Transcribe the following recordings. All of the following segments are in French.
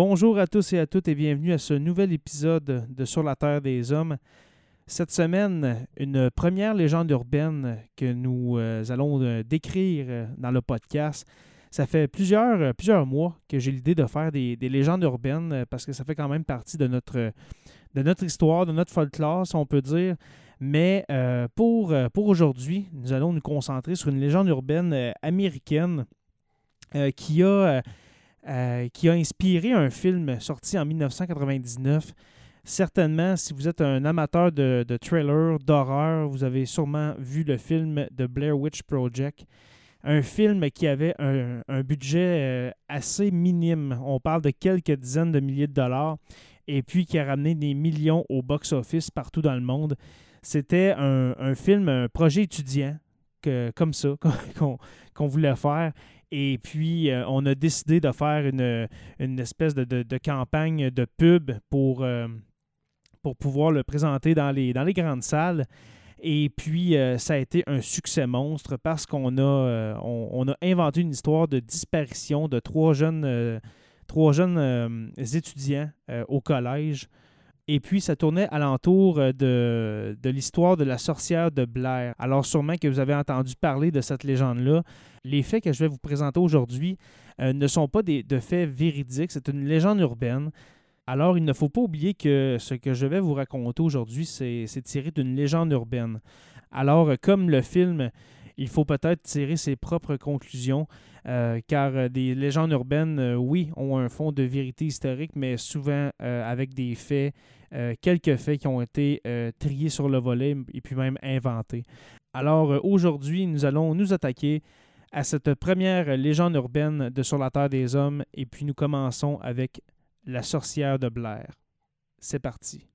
Bonjour à tous et à toutes et bienvenue à ce nouvel épisode de Sur la Terre des Hommes. Cette semaine, une première légende urbaine que nous euh, allons euh, décrire euh, dans le podcast. Ça fait plusieurs, plusieurs mois que j'ai l'idée de faire des, légendes urbaines parce que ça fait quand même partie de notre, histoire, de notre folklore, si on peut dire. Mais pour aujourd'hui, nous allons nous concentrer sur une légende urbaine américaine qui a euh, qui a inspiré un film sorti en 1999. Certainement, si vous êtes un amateur de, de thriller, d'horreur, vous avez sûrement vu le film The Blair Witch Project. Un film qui avait un, budget euh, assez minime. On parle de quelques dizaines de milliers de dollars et puis qui a ramené des millions au box-office partout dans le monde. C'était un, film, un projet étudiant que, comme ça qu'on voulait faire et puis, euh, on a décidé de faire une, espèce de, campagne de pub pour, euh, pour pouvoir le présenter dans les, dans les grandes salles. Et puis, euh, ça a été un succès monstre parce qu'on a, on, a inventé une histoire de disparition de trois jeunes, trois jeunes étudiants au collège. Et puis, ça tournait alentour de, de l'histoire de la sorcière de Blair. Alors, sûrement que vous avez entendu parler de cette légende-là. Les faits que je vais vous présenter aujourd'hui euh, ne sont pas des, de faits véridiques, c'est une légende urbaine. Alors, il ne faut pas oublier que ce que je vais vous raconter aujourd'hui, c'est tiré d'une légende urbaine. Alors, comme le film, il faut peut-être tirer ses propres conclusions, euh, car des légendes urbaines, euh, oui, ont un fond de vérité historique, mais souvent avec des faits, quelques faits qui ont été triés sur le volet et puis même inventés. Alors, aujourd'hui, nous allons nous attaquer à cette première légende urbaine de Sur la Terre des Hommes et puis nous commençons avec la sorcière de Blair. C'est parti.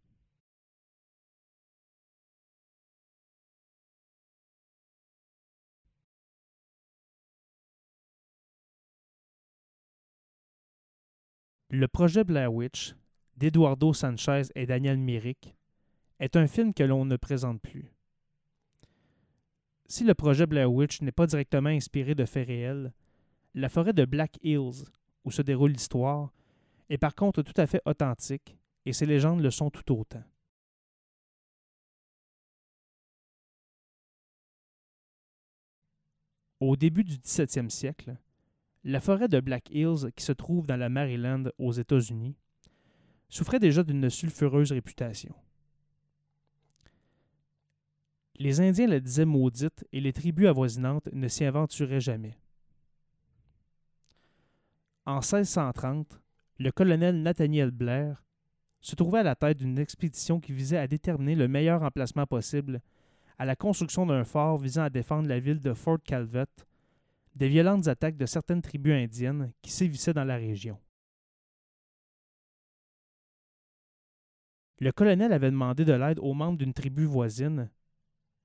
Le projet Blair Witch d'Eduardo Sanchez et Daniel Myrick est un film que l'on ne présente plus. Si le projet Blair Witch n'est pas directement inspiré de faits réels, la forêt de Black Hills, où se déroule l'histoire, est par contre tout à fait authentique, et ces légendes le sont tout autant. Au début du 17e siècle, la forêt de Black Hills, qui se trouve dans la Maryland aux États-Unis, souffrait déjà d'une sulfureuse réputation. Les Indiens la disaient maudite et les tribus avoisinantes ne s'y aventuraient jamais. En 1630, le colonel Nathaniel Blair se trouvait à la tête d'une expédition qui visait à déterminer le meilleur emplacement possible à la construction d'un fort visant à défendre la ville de Fort Calvet des violentes attaques de certaines tribus indiennes qui sévissaient dans la région. Le colonel avait demandé de l'aide aux membres d'une tribu voisine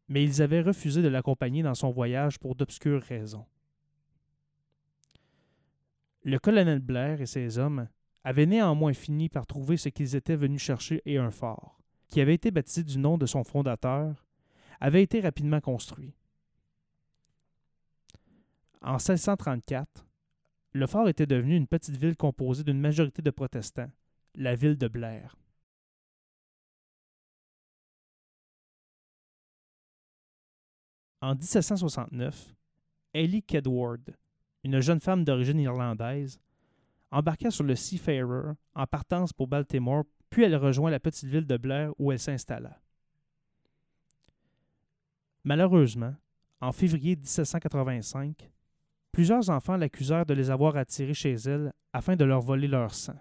mais ils avaient refusé de l'accompagner dans son voyage pour d'obscures raisons. Le colonel Blair et ses hommes avaient néanmoins fini par trouver ce qu'ils étaient venus chercher et un fort, qui avait été baptisé du nom de son fondateur, avait été rapidement construit. En 1634, le fort était devenu une petite ville composée d'une majorité de protestants, la ville de Blair. En 1769, Ellie Kedward, une jeune femme d'origine irlandaise, embarqua sur le Seafarer en partance pour Baltimore, puis elle rejoint la petite ville de Blair où elle s'installa. Malheureusement, en février 1785, plusieurs enfants l'accusèrent de les avoir attirés chez elle afin de leur voler leur sang.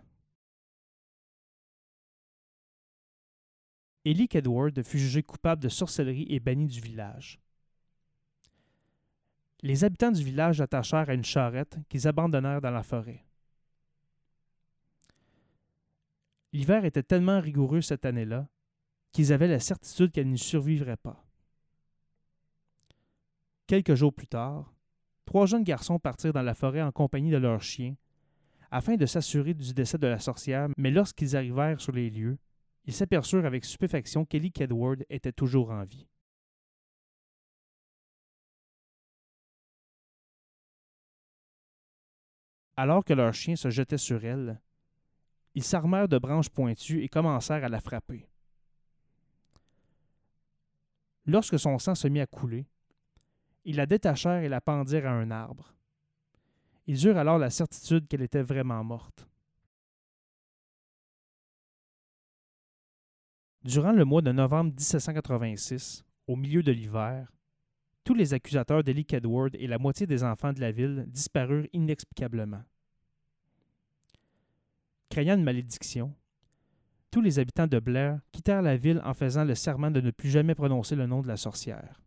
Ellie Kedward fut jugée coupable de sorcellerie et bannie du village les habitants du village l'attachèrent à une charrette qu'ils abandonnèrent dans la forêt. L'hiver était tellement rigoureux cette année-là qu'ils avaient la certitude qu'elle n'y survivrait pas. Quelques jours plus tard, trois jeunes garçons partirent dans la forêt en compagnie de leurs chiens afin de s'assurer du décès de la sorcière, mais lorsqu'ils arrivèrent sur les lieux, ils s'aperçurent avec stupéfaction qu'Ellie Kedward était toujours en vie. Alors que leur chien se jetait sur elle, ils s'armèrent de branches pointues et commencèrent à la frapper. Lorsque son sang se mit à couler, ils la détachèrent et la pendirent à un arbre. Ils eurent alors la certitude qu'elle était vraiment morte. Durant le mois de novembre 1786, au milieu de l'hiver, tous les accusateurs d'Ellie Kedward et la moitié des enfants de la ville disparurent inexplicablement. Craignant une malédiction, tous les habitants de Blair quittèrent la ville en faisant le serment de ne plus jamais prononcer le nom de la sorcière.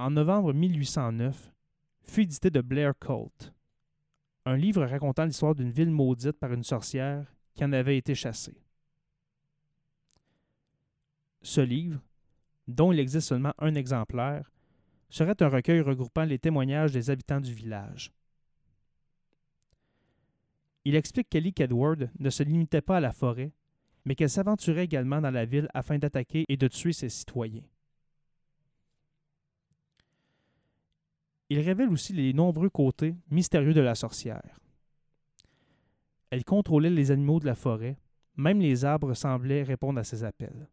En novembre 1809, fut édité de Blair Cult, un livre racontant l'histoire d'une ville maudite par une sorcière qui en avait été chassée. Ce livre, dont il existe seulement un exemplaire, serait un recueil regroupant les témoignages des habitants du village. Il explique qu'Ellie Kedward ne se limitait pas à la forêt, mais qu'elle s'aventurait également dans la ville afin d'attaquer et de tuer ses citoyens. Il révèle aussi les nombreux côtés mystérieux de la sorcière. Elle contrôlait les animaux de la forêt, même les arbres semblaient répondre à ses appels.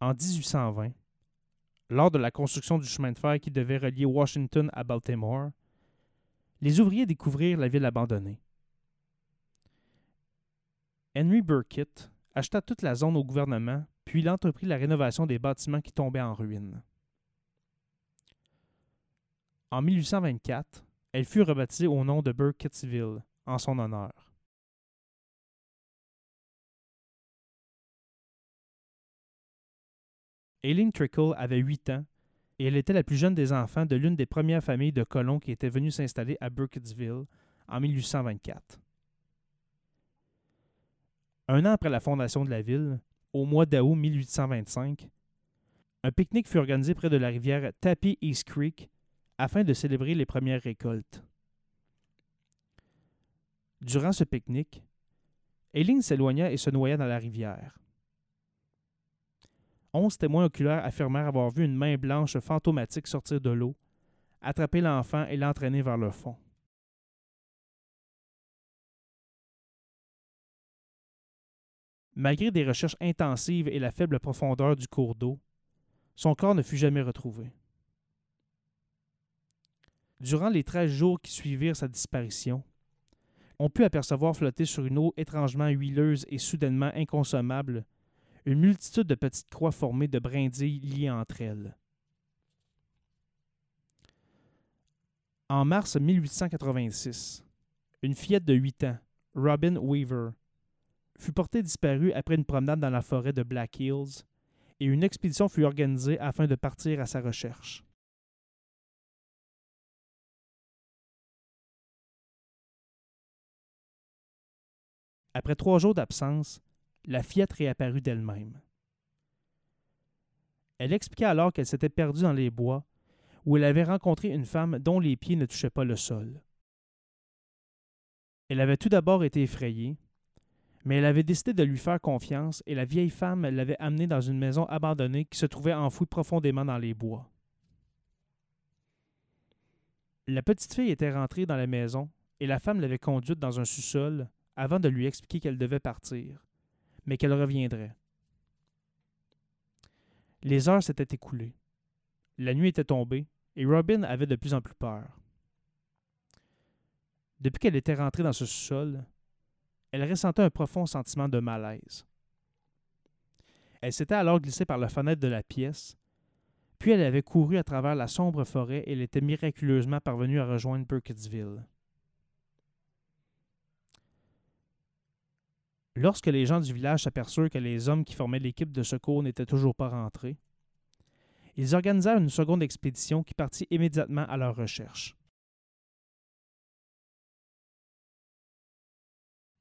En 1820, lors de la construction du chemin de fer qui devait relier Washington à Baltimore, les ouvriers découvrirent la ville abandonnée. Henry Burkitt acheta toute la zone au gouvernement, puis il entreprit la rénovation des bâtiments qui tombaient en ruine. En 1824, elle fut rebaptisée au nom de Burkittsville, en son honneur. Aileen Trickle avait huit ans et elle était la plus jeune des enfants de l'une des premières familles de colons qui étaient venus s'installer à Burkittsville en 1824. Un an après la fondation de la ville, au mois d'août 1825, un pique-nique fut organisé près de la rivière Tappy East Creek afin de célébrer les premières récoltes. Durant ce pique-nique, Aileen s'éloigna et se noya dans la rivière. Onze témoins oculaires affirmèrent avoir vu une main blanche fantomatique sortir de l'eau, attraper l'enfant et l'entraîner vers le fond. Malgré des recherches intensives et la faible profondeur du cours d'eau, son corps ne fut jamais retrouvé. Durant les treize jours qui suivirent sa disparition, on put apercevoir flotter sur une eau étrangement huileuse et soudainement inconsommable une multitude de petites croix formées de brindilles liées entre elles. En mars 1886, une fillette de 8 ans, Robin Weaver, fut portée disparue après une promenade dans la forêt de Black Hills et une expédition fut organisée afin de partir à sa recherche. Après trois jours d'absence, la fillette réapparut d'elle-même. Elle expliqua alors qu'elle s'était perdue dans les bois, où elle avait rencontré une femme dont les pieds ne touchaient pas le sol. Elle avait tout d'abord été effrayée, mais elle avait décidé de lui faire confiance et la vieille femme l'avait amenée dans une maison abandonnée qui se trouvait enfouie profondément dans les bois. La petite fille était rentrée dans la maison et la femme l'avait conduite dans un sous-sol avant de lui expliquer qu'elle devait partir, mais qu'elle reviendrait. Les heures s'étaient écoulées. La nuit était tombée et Robin avait de plus en plus peur. Depuis qu'elle était rentrée dans ce sous-sol, elle ressentait un profond sentiment de malaise. Elle s'était alors glissée par la fenêtre de la pièce, puis elle avait couru à travers la sombre forêt et elle était miraculeusement parvenue à rejoindre Burkittsville. Lorsque les gens du village s'aperçurent que les hommes qui formaient l'équipe de secours n'étaient toujours pas rentrés, ils organisèrent une seconde expédition qui partit immédiatement à leur recherche.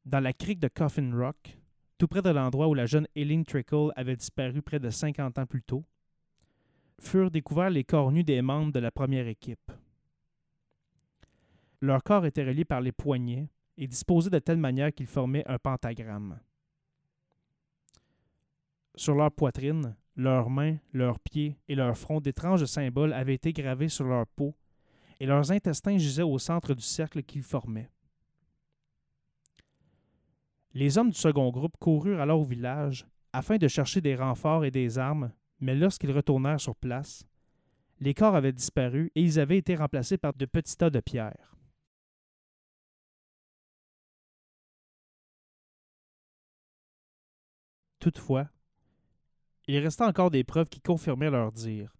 Dans la crique de Coffin Rock, tout près de l'endroit où la jeune Eileen Trickle avait disparu près de 50 ans plus tôt, furent découverts les corps nus des membres de la première équipe. Leurs corps étaient reliés par les poignets et disposés de telle manière qu'ils formaient un pentagramme. Sur leur poitrine, leurs mains, leurs pieds et leurs fronts d'étranges symboles avaient été gravés sur leur peau, et leurs intestins gisaient au centre du cercle qu'ils formaient. Les hommes du second groupe coururent alors au village afin de chercher des renforts et des armes, mais lorsqu'ils retournèrent sur place, les corps avaient disparu et ils avaient été remplacés par de petits tas de pierres. Toutefois, il restait encore des preuves qui confirmaient leur dire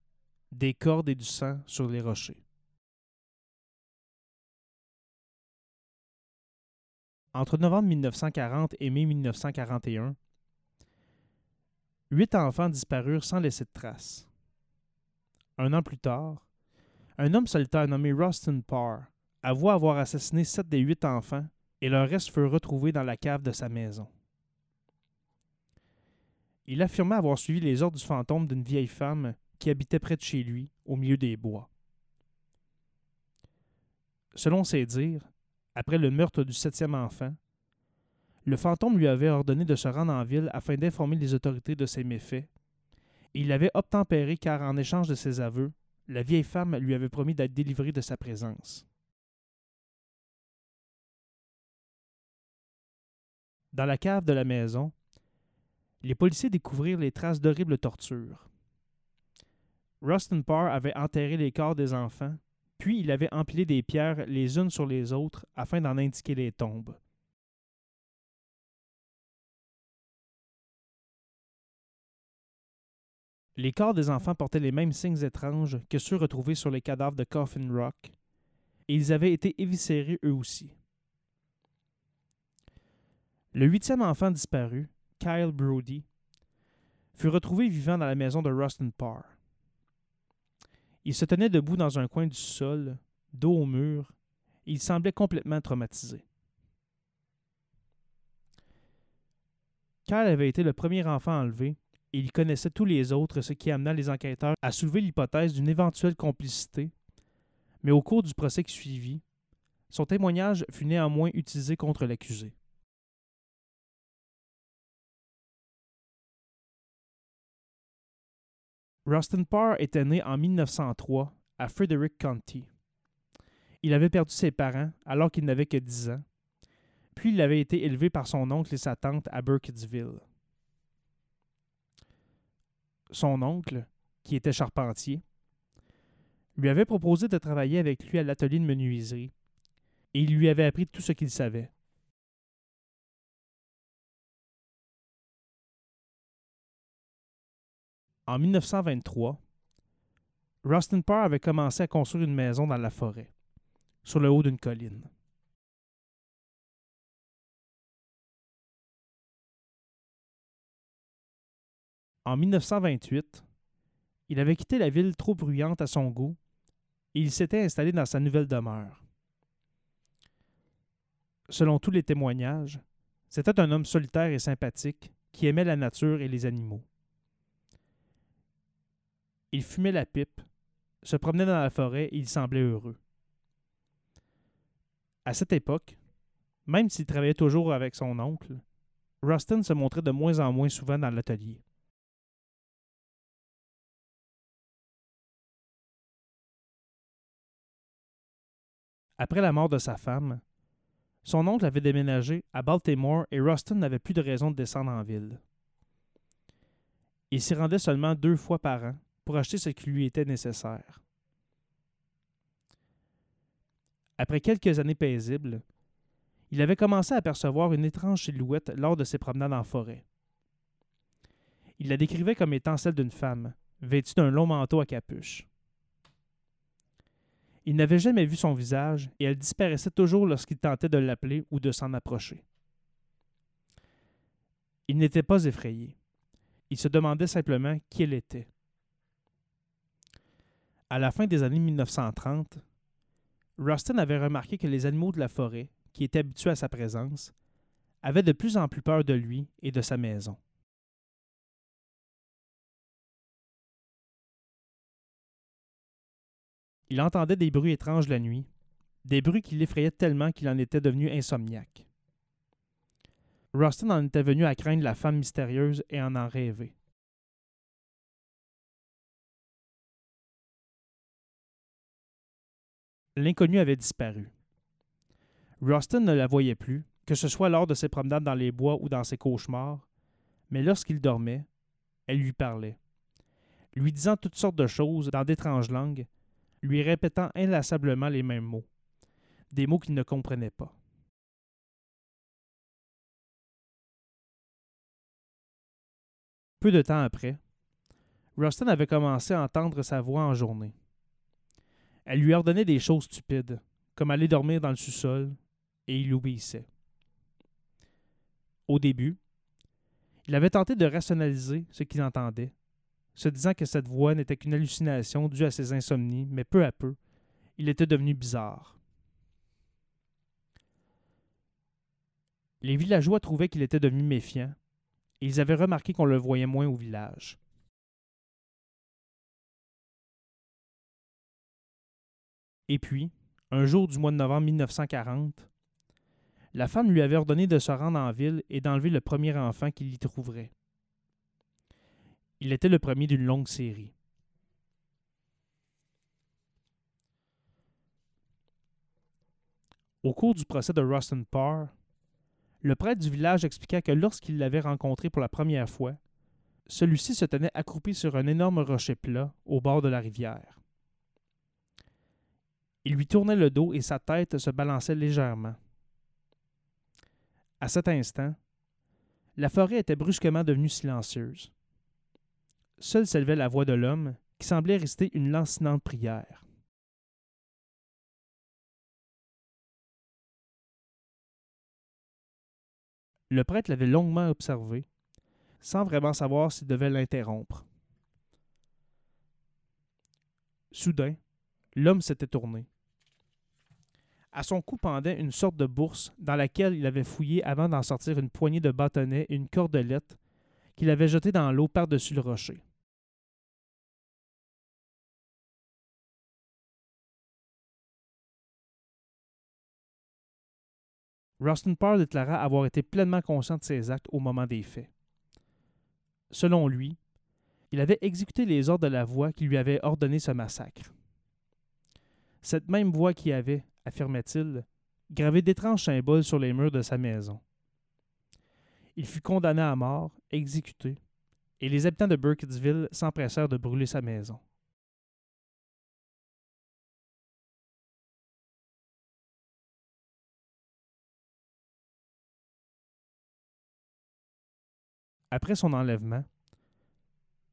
des cordes et du sang sur les rochers. Entre novembre 1940 et mai 1941, huit enfants disparurent sans laisser de traces. Un an plus tard, un homme solitaire nommé Rustin Parr avoua avoir assassiné sept des huit enfants et leurs restes furent retrouvés dans la cave de sa maison. Il affirma avoir suivi les ordres du fantôme d'une vieille femme qui habitait près de chez lui, au milieu des bois. Selon ses dires, après le meurtre du septième enfant, le fantôme lui avait ordonné de se rendre en ville afin d'informer les autorités de ses méfaits. Il avait obtempéré car, en échange de ses aveux, la vieille femme lui avait promis d'être délivrée de sa présence. Dans la cave de la maison, les policiers découvrirent les traces d'horribles tortures. Rustin Parr avait enterré les corps des enfants, puis il avait empilé des pierres les unes sur les autres afin d'en indiquer les tombes. Les corps des enfants portaient les mêmes signes étranges que ceux retrouvés sur les cadavres de Coffin Rock, et ils avaient été éviscérés eux aussi. Le huitième enfant disparu, Kyle Brody, fut retrouvé vivant dans la maison de Rustin Parr. Il se tenait debout dans un coin du sol, dos au mur, et il semblait complètement traumatisé. Kyle avait été le premier enfant enlevé et il connaissait tous les autres, ce qui amena les enquêteurs à soulever l'hypothèse d'une éventuelle complicité. Mais au cours du procès qui suivit, son témoignage fut néanmoins utilisé contre l'accusé. Rustin Parr était né en 1903 à Frederick County. Il avait perdu ses parents alors qu'il n'avait que 10 ans, puis il avait été élevé par son oncle et sa tante à Burkittsville. Son oncle, qui était charpentier, lui avait proposé de travailler avec lui à l'atelier de menuiserie, et il lui avait appris tout ce qu'il savait. En 1923, Rustin Parr avait commencé à construire une maison dans la forêt, sur le haut d'une colline. En 1928, il avait quitté la ville trop bruyante à son goût et il s'était installé dans sa nouvelle demeure. Selon tous les témoignages, c'était un homme solitaire et sympathique qui aimait la nature et les animaux. Il fumait la pipe, se promenait dans la forêt et il semblait heureux. À cette époque, même s'il travaillait toujours avec son oncle, Rustin se montrait de moins en moins souvent dans l'atelier. Après la mort de sa femme, son oncle avait déménagé à Baltimore et Rustin n'avait plus de raison de descendre en ville. Il s'y rendait seulement deux fois par an pour acheter ce qui lui était nécessaire. Après quelques années paisibles, il avait commencé à apercevoir une étrange silhouette lors de ses promenades en forêt. Il la décrivait comme étant celle d'une femme, vêtue d'un long manteau à capuche. Il n'avait jamais vu son visage et elle disparaissait toujours lorsqu'il tentait de l'appeler ou de s'en approcher. Il n'était pas effrayé. Il se demandait simplement qui elle était. À la fin des années 1930, Rustin avait remarqué que les animaux de la forêt, qui étaient habitués à sa présence, avaient de plus en plus peur de lui et de sa maison. Il entendait des bruits étranges la nuit, des bruits qui l'effrayaient tellement qu'il en était devenu insomniaque. Rustin en était venu à craindre la femme mystérieuse et en en rêver. L'inconnu avait disparu. Rustin ne la voyait plus, que ce soit lors de ses promenades dans les bois ou dans ses cauchemars, mais lorsqu'il dormait, elle lui parlait, lui disant toutes sortes de choses dans d'étranges langues, lui répétant inlassablement les mêmes mots, des mots qu'il ne comprenait pas. Peu de temps après, Rustin avait commencé à entendre sa voix en journée. Elle lui ordonnait des choses stupides, comme aller dormir dans le sous-sol, et il obéissait. Au début, il avait tenté de rationaliser ce qu'il entendait, se disant que cette voix n'était qu'une hallucination due à ses insomnies, mais peu à peu, il était devenu bizarre. Les villageois trouvaient qu'il était devenu méfiant, et ils avaient remarqué qu'on le voyait moins au village. Et puis, un jour du mois de novembre 1940, la femme lui avait ordonné de se rendre en ville et d'enlever le premier enfant qu'il y trouverait. Il était le premier d'une longue série. Au cours du procès de Rustin Parr, le prêtre du village expliqua que lorsqu'il l'avait rencontré pour la première fois, celui-ci se tenait accroupi sur un énorme rocher plat au bord de la rivière. Il lui tournait le dos et sa tête se balançait légèrement. À cet instant, la forêt était brusquement devenue silencieuse. Seule s'élevait la voix de l'homme, qui semblait réciter une lancinante prière. Le prêtre l'avait longuement observé, sans vraiment savoir s'il devait l'interrompre. Soudain, l'homme s'était tourné. À son cou pendait une sorte de bourse dans laquelle il avait fouillé avant d'en sortir une poignée de bâtonnets et une cordelette qu'il avait jetée dans l'eau par-dessus le rocher. Rustin Parr déclara avoir été pleinement conscient de ses actes au moment des faits. Selon lui, il avait exécuté les ordres de la voix qui lui avait ordonné ce massacre. Cette même voix qui avait, affirmait-il, gravé d'étranges symboles sur les murs de sa maison. Il fut condamné à mort, exécuté, et les habitants de Burkittsville s'empressèrent de brûler sa maison. Après son enlèvement,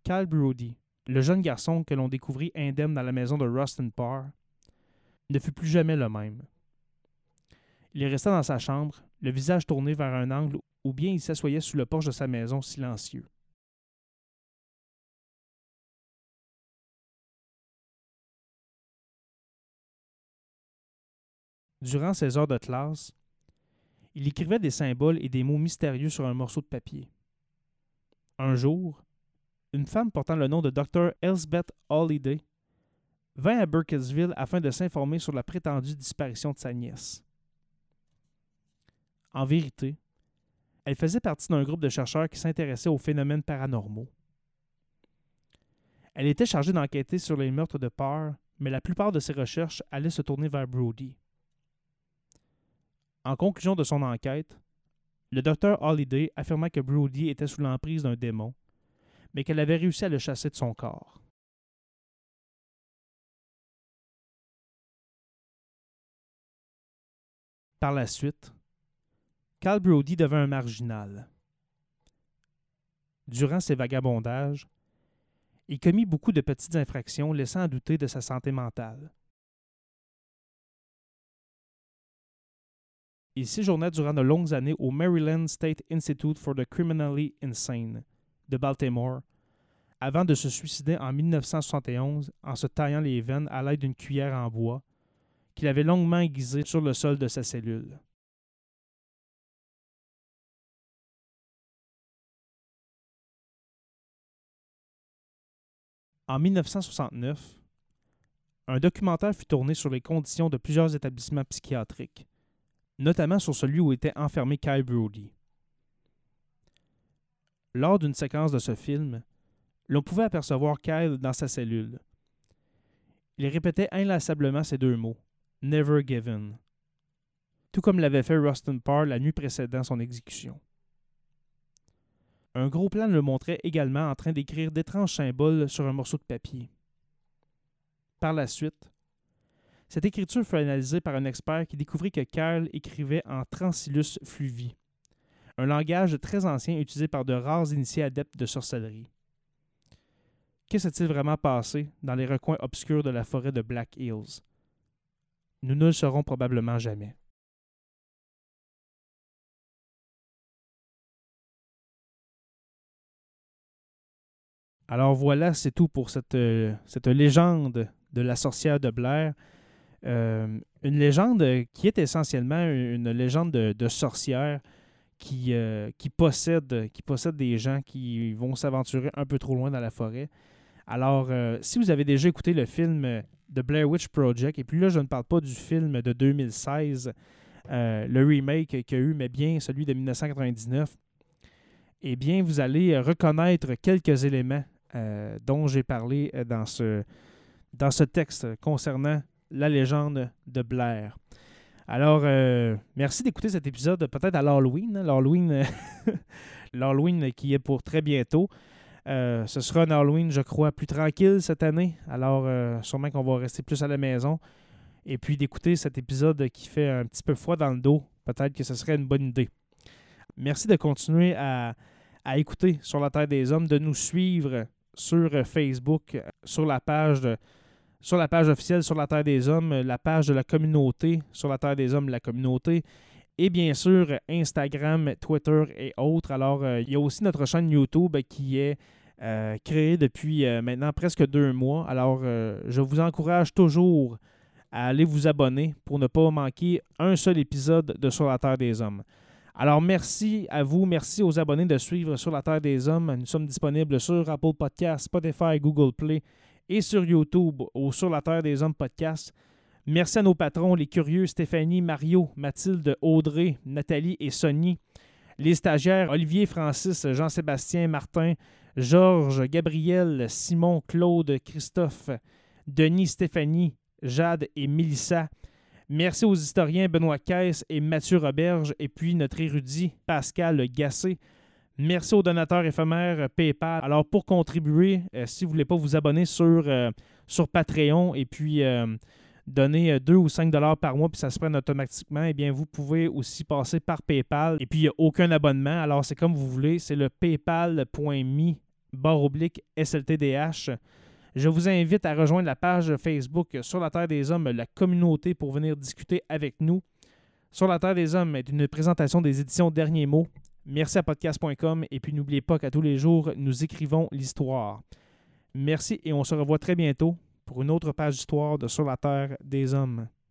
Cal Brody, le jeune garçon que l'on découvrit indemne dans la maison de Rustin Parr, ne fut plus jamais le même. Il restait dans sa chambre, le visage tourné vers un angle, ou bien il s'assoyait sous le porche de sa maison silencieux. Durant ses heures de classe, il écrivait des symboles et des mots mystérieux sur un morceau de papier. Un jour, une femme portant le nom de Dr. Elsbeth Holliday vint à Burkittsville afin de s'informer sur la prétendue disparition de sa nièce. En vérité, elle faisait partie d'un groupe de chercheurs qui s'intéressaient aux phénomènes paranormaux. Elle était chargée d'enquêter sur les meurtres de peur, mais la plupart de ses recherches allaient se tourner vers Brody. En conclusion de son enquête, le docteur Holliday affirma que Brody était sous l'emprise d'un démon, mais qu'elle avait réussi à le chasser de son corps. Par la suite, Cal Brody devint un marginal. Durant ses vagabondages, il commit beaucoup de petites infractions laissant à douter de sa santé mentale. Il séjourna durant de longues années au Maryland State Institute for the Criminally Insane de Baltimore, avant de se suicider en 1971 en se taillant les veines à l'aide d'une cuillère en bois qu'il avait longuement aiguisé sur le sol de sa cellule. En 1969, un documentaire fut tourné sur les conditions de plusieurs établissements psychiatriques, notamment sur celui où était enfermé Kyle Brody. Lors d'une séquence de ce film, l'on pouvait apercevoir Kyle dans sa cellule. Il répétait inlassablement ces deux mots Never Given, tout comme l'avait fait Rustin Parr la nuit précédant son exécution. Un gros plan le montrait également en train d'écrire d'étranges symboles sur un morceau de papier. Par la suite, cette écriture fut analysée par un expert qui découvrit que Karl écrivait en Transilus fluvi, un langage très ancien utilisé par de rares initiés adeptes de sorcellerie. Que s'est-il vraiment passé dans les recoins obscurs de la forêt de Black Hills? Nous ne le saurons probablement jamais. Alors voilà, c'est tout pour cette, euh, légende de la sorcière de Blair. Euh, une légende qui est essentiellement une légende de, sorcière qui, euh, qui possède des gens qui vont s'aventurer un peu trop loin dans la forêt. Alors, si vous avez déjà écouté le film The Blair Witch Project, et puis là, je ne parle pas du film de 2016, le remake qu'il y a eu, mais bien celui de 1999, eh bien, vous allez reconnaître quelques éléments euh, dont j'ai parlé euh, dans ce, dans ce texte concernant la légende de Blair. Alors, euh, merci d'écouter cet épisode peut-être à l'Halloween. Hein, L'Halloween qui est pour très bientôt. Ce sera un Halloween, je crois, plus tranquille cette année. Alors, sûrement qu'on va rester plus à la maison. Et puis d'écouter cet épisode qui fait un petit peu froid dans le dos, peut-être que ce serait une bonne idée. Merci de continuer à, à écouter sur la Terre des Hommes, de nous suivre sur euh, Facebook, euh, sur la page sur la page officielle sur la Terre des Hommes, la page de la communauté sur la Terre des Hommes, la communauté, et bien sûr Instagram, Twitter et autres. Alors, euh, il y a aussi notre chaîne YouTube qui est créée depuis maintenant presque deux mois. Alors, je vous encourage toujours à aller vous abonner pour ne pas manquer un seul épisode de Sur la Terre des Hommes. Alors, merci à vous, merci aux abonnés de suivre Sur la Terre des Hommes. Nous sommes disponibles sur Apple Podcasts, Spotify, Google Play et sur YouTube au Sur la Terre des Hommes podcast. Merci à nos patrons, les curieux Stéphanie, Mario, Mathilde, Audrey, Nathalie et Sonny. Les stagiaires Olivier, Francis, Jean-Sébastien, Martin, Georges, Gabriel, Simon, Claude, Christophe, Denis, Stéphanie, Jade et Mélissa. Merci aux historiens Benoît Caisse et Mathieu Roberge, et puis notre érudit Pascal Gassé. Merci aux donateurs éphémères PayPal. Alors, pour contribuer, euh, si vous ne voulez pas vous abonner sur, euh, Patreon et puis euh, donner 2 ou 5 dollars par mois, puis ça se prenne automatiquement, eh bien, vous pouvez aussi passer par PayPal. Et puis, il n'y a aucun abonnement. Alors, c'est comme vous voulez. C'est le paypal.me barre oblique SLTDH. Je vous invite à rejoindre la page Facebook Sur la Terre des Hommes, la communauté, pour venir discuter avec nous. Sur la Terre des Hommes est une présentation des éditions Derniers mots. Merci à podcast.com et puis n'oubliez pas qu'à tous les jours, nous écrivons l'histoire. Merci et on se revoit très bientôt pour une autre page d'histoire de Sur la Terre des Hommes.